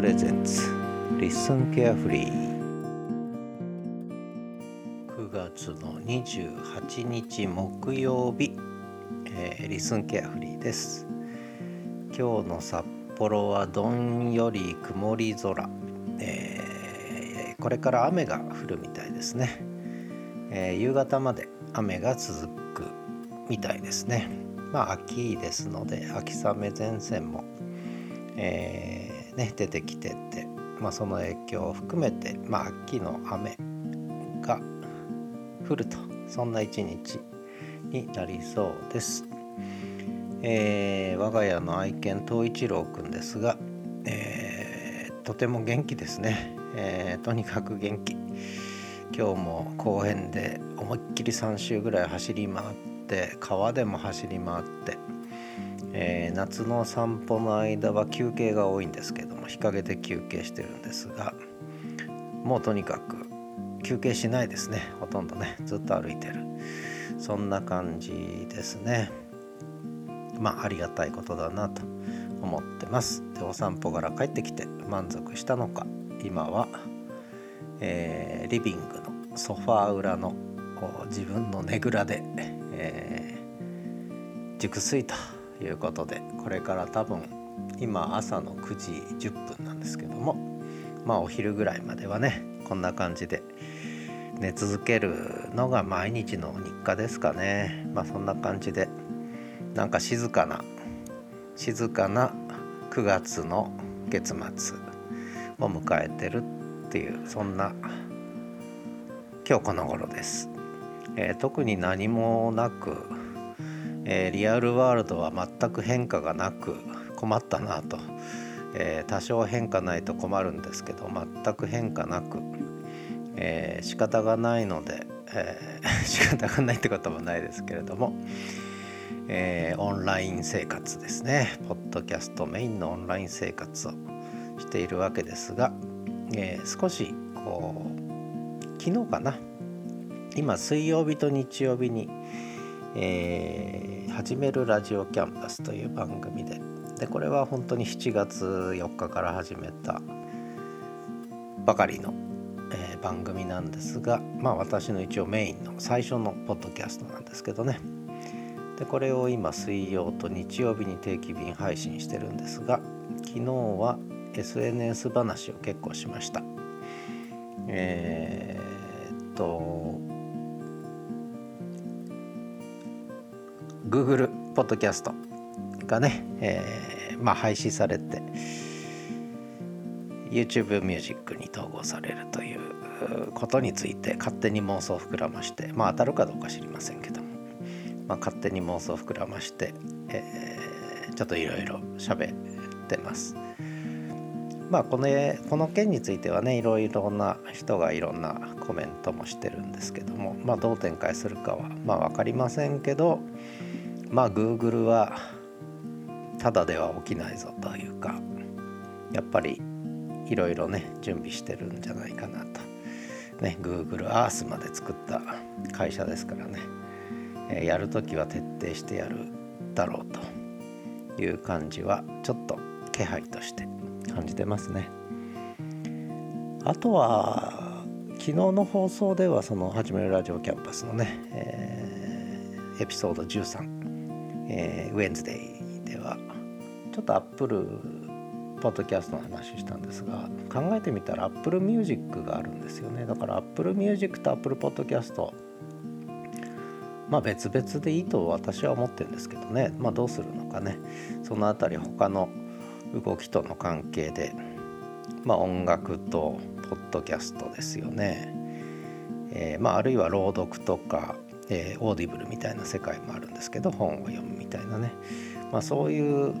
プレゼンツリッスンケアフリー9月の28日木曜日、えー、リッスンケアフリーです。今日の札幌はどんより曇り空、えー、これから雨が降るみたいですね、えー、夕方まで雨が続くみたいですね。まあ秋ですので秋雨前線も、えー、ね、出てきてて、まあ、その影響を含めて、まあ、秋の雨が降ると。そんな一日になりそうです。えー、我が家の愛犬東一郎くんですが、えー、とても元気ですね、えー、とにかく元気。今日も公園で思いっきり3周ぐらい走り回って川でも走り回って、え夏の散歩の間は休憩が多いんですけども日陰で休憩してるんですがもうとにかく休憩しないですね。ほとんどね。ずっと歩いてる。そんな感じですね。まあありがたいことだなと思ってます。でお散歩から帰ってきて満足したのか。今は、えー、リビングのソファー裏の自分のねぐらで、えー、熟睡ということでこれから多分今朝の9時10分なんですけどもまあお昼ぐらいまではねこんな感じで寝続けるのが毎日の日課ですかね。まあそんな感じでなんか静かな静かな9月の月末を迎えてるっていうそんな今日この頃です、えー、特に何もなく、え、リアルワールドは全く変化がなく困ったなと、え、多少変化ないと困るんですけど全く変化なく、えー、仕方がないので、えー、仕方がないってこともないですけれども、えー、オンライン生活ですね。ポッドキャストメインのオンライン生活をしているわけですが、えー、少しこう昨日かな。今水曜日と日曜日に、えー、始めるラジオキャンパスという番組で。でこれは本当に7月4日から始めたばかりの、えー、番組なんですがまあ私の一応メインの最初のポッドキャストなんですけどね。でこれを今水曜と日曜日に定期便配信してるんですが昨日は SNS 話を結構しました。えー、っと Google ポッドキャストがね、えー、まあ廃止されて YouTube ミュージックに統合されるということについて勝手に妄想を膨らましてまあ当たるかどうか知りませんけどまあ、勝手に妄想を膨らまして、えー、ちょっといろいろ喋ってます。まあこのこの件についてはねいろいろな人がいろんなコメントもしてるんですけども、まあ、どう展開するかはまあ分かりませんけどまあ Google はただでは起きないぞというかやっぱりいろいろね準備してるんじゃないかなと。ね Google Earth まで作った会社ですからね。えやる時は徹底してやるだろうという感じはちょっと気配として感じてますね。あとは昨日の放送ではその「はじめるラジオキャンパス」のね、えー、エピソード13、えー、ウェンズデイではちょっとアップルポッドキャストの話をしたんですが考えてみたら Apple Music があるんですよね。だから Apple Music と Apple Podcast まあ別々でいいと私は思ってるんですけどね。まあどうするのかね。その辺り他の動きとの関係でまあ音楽とポッドキャストですよね、えー、まああるいは朗読とか、えー、オーディブルみたいな世界もあるんですけど本を読むみたいなね。まあそういう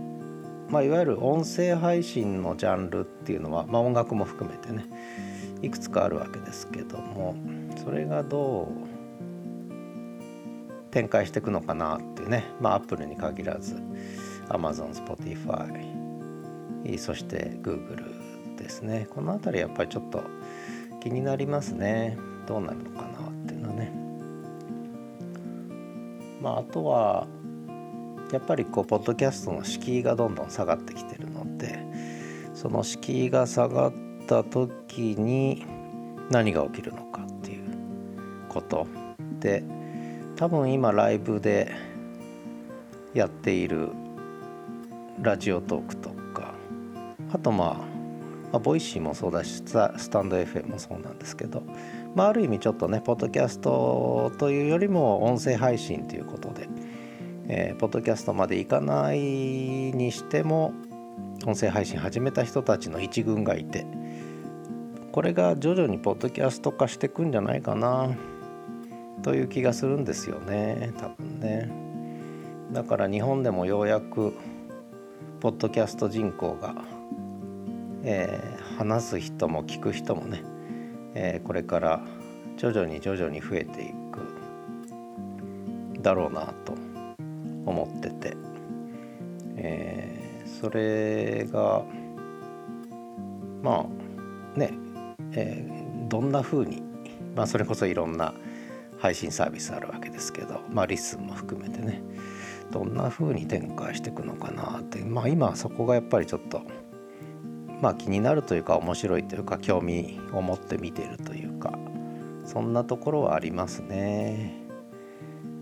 まあ、いわゆる音声配信のジャンルっていうのは、まあ、音楽も含めてねいくつかあるわけですけどもそれがどう展開していくのかなっていうねまあアップルに限らず Amazon、Spotify そして Google ですね。この辺りやっぱりちょっと気になりますね。どうなるのかな。まああとはやっぱりこうポッドキャストの敷居がどんどん下がってきてるのでその敷居が下がった時に何が起きるのかっていうことで多分今ライブでやっているラジオトークとかあとまあ、まあ、ボイシーもそうだしスタンド FM もそうなんですけど、まあ、ある意味ちょっとねポッドキャストというよりも音声配信ということで、えー、ポッドキャストまでいかないにしても音声配信始めた人たちの一群がいてこれが徐々にポッドキャスト化していくんじゃないかなという気がするんですよね多分ね。だから日本でもようやくポッドキャスト人口が、えー、話す人も聞く人もね、えー、これから徐々に徐々に増えていくだろうなと思ってて、えー、それがまあね、えー、どんな風にまあそれこそいろんな配信サービスあるわけですけど、まあ、リスンも含めてねどんな風に展開していくのかなってまあ今そこがやっぱりちょっとまあ気になるというか面白いというか興味を持って見てるというかそんなところはありますね。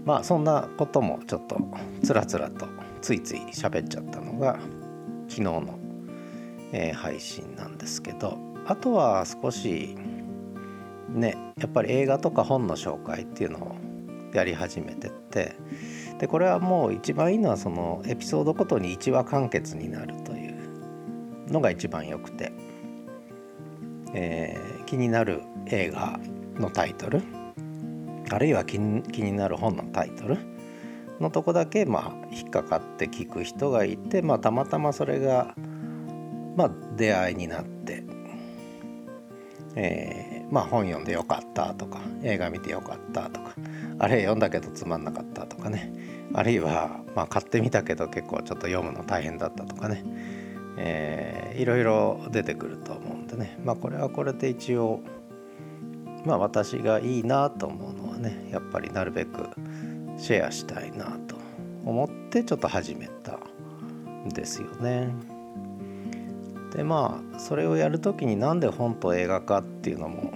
まあそんなこともちょっとつらつらとついつい喋っちゃったのが昨日の、えー、配信なんですけどあとは少しねやっぱり映画とか本の紹介っていうのをやり始めてってでこれはもう一番いいのはそのエピソードごとに1話完結になるとのが一番よくて、えー、気になる映画のタイトル。あるいは気になる本のタイトル。のとこだけまあ引っかかって聞く人がいて、まあ、たまたまそれが、まあ、出会いになって、えーまあ本読んでよかったとか映画見てよかったとかあれ読んだけどつまんなかったとかね。あるいはま買ってみたけど結構ちょっと読むの大変だったとかね、えー、いろいろ出てくると思うんでねまあこれはこれで一応まあ私がいいなと思うのはねやっぱりなるべくシェアしたいなと思ってちょっと始めたんですよね。でまあそれをやる時になんで本と映画かっていうのも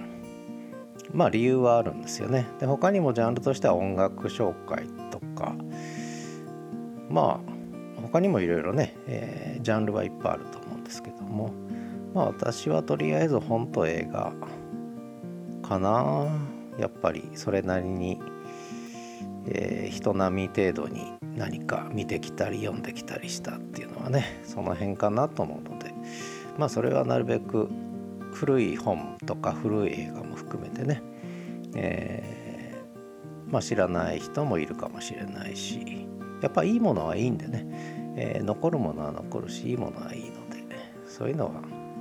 まあ理由はあるんですよね。で他にもジャンルとしては音楽紹介とかまあ他にもいろいろね、えー、ジャンルはいっぱいあると思うんですけどもまあ私はとりあえず本と映画かな。やっぱりそれなりに、えー、人並み程度に何か見てきたり読んできたりしたっていうのはねその辺かなと思うのでまあそれはなるべく古い本とか古い映画も含めてね、えー、まあ、知らない人もいるかもしれないしやっぱいいものはいいんでね、えー、残るものは残るしいいものはいいのでそういうのは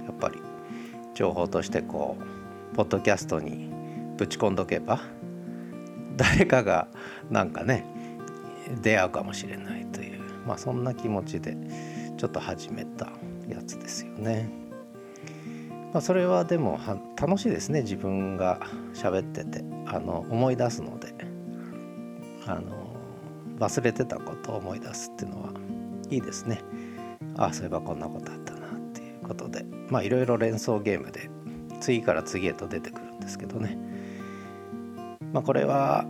やっぱり情報としてこうポッドキャストにぶち込んどけば誰かがなんかね出会うかもしれないというまあそんな気持ちでちょっと始めたやつですよね。まあ、それはでも楽しいですね自分が喋っててあの思い出すのであの忘れてたことを思い出すっていうのはいいですね。ああそういえばこんなことあったなっていうことでまあいろいろ連想ゲームで次から次へと出てくるんですけどね。まあこれは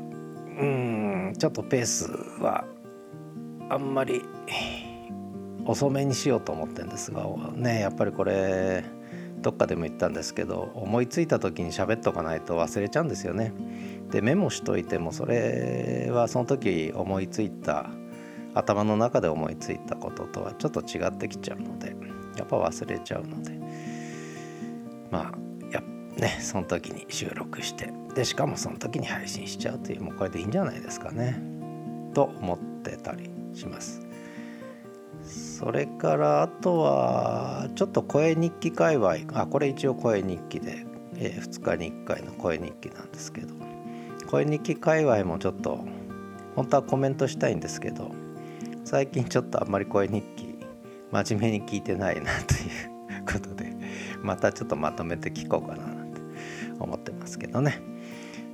うんちょっとペースはあんまり遅めにしようと思ってんですがねやっぱりこれどっかでも言ったんですけど思いついた時に喋っとかないと忘れちゃうんですよね。でメモしといてもそれはその時思いついた頭の中で思いついたこととはちょっと違ってきちゃうのでやっぱ忘れちゃうので。まあやねその時に収録してでしかもその時に配信しちゃうというもうこれでいいんじゃないですかね。と思ってたりします。それからあとはちょっと声日記界隈あこれ一応声日記で、えー、2日に1回の声日記なんですけど。声日記界隈もちょっと本当はコメントしたいんですけど最近ちょっとあんまり声日記真面目に聞いてないなということでまたちょっとまとめて聞こうかななんて思ってますけどね。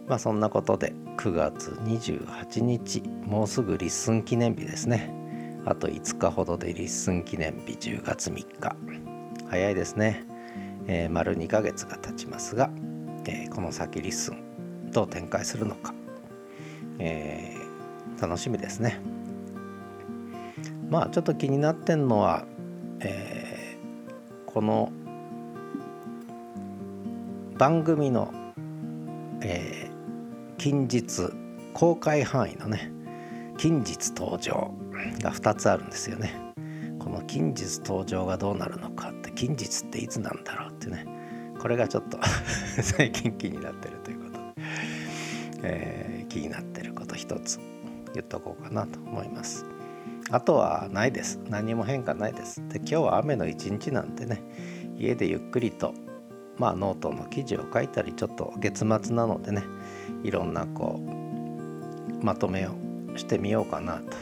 まあそんなことで9月28日もうすぐ LISTEN記念日ですね。あと5日ほどで LISTEN記念日10月3日。早いですね、えー、丸2ヶ月が経ちますが、えー、この先 LISTEN どう展開するのか、えー、楽しみですね。まあちょっと気になってんのは、えー、この番組の、えー、近日公開範囲のね近日登場が2つあるんですよね。この近日登場がどうなるのかって近日っていつなんだろうってね。これがちょっと 最近気になってるということ。で、えー、気になってること一つ言っとこうかなと思います。あとはないです。何も変化ないです。で今日は雨の一日なんでね。家でゆっくりとまあノートの記事を書いたりちょっと月末なのでね。いろんなこうまとめをしてみようかなと。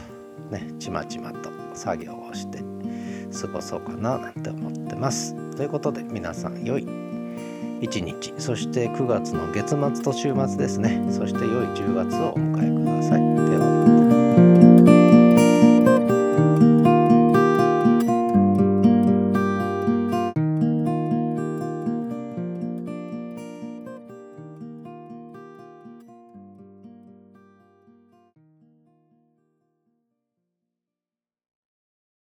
ねちまちまと作業をして過ごそうかななんて思ってます。ということで皆さん良い一日。そして9月の月末と週末ですね。そして良い10月をお迎えください。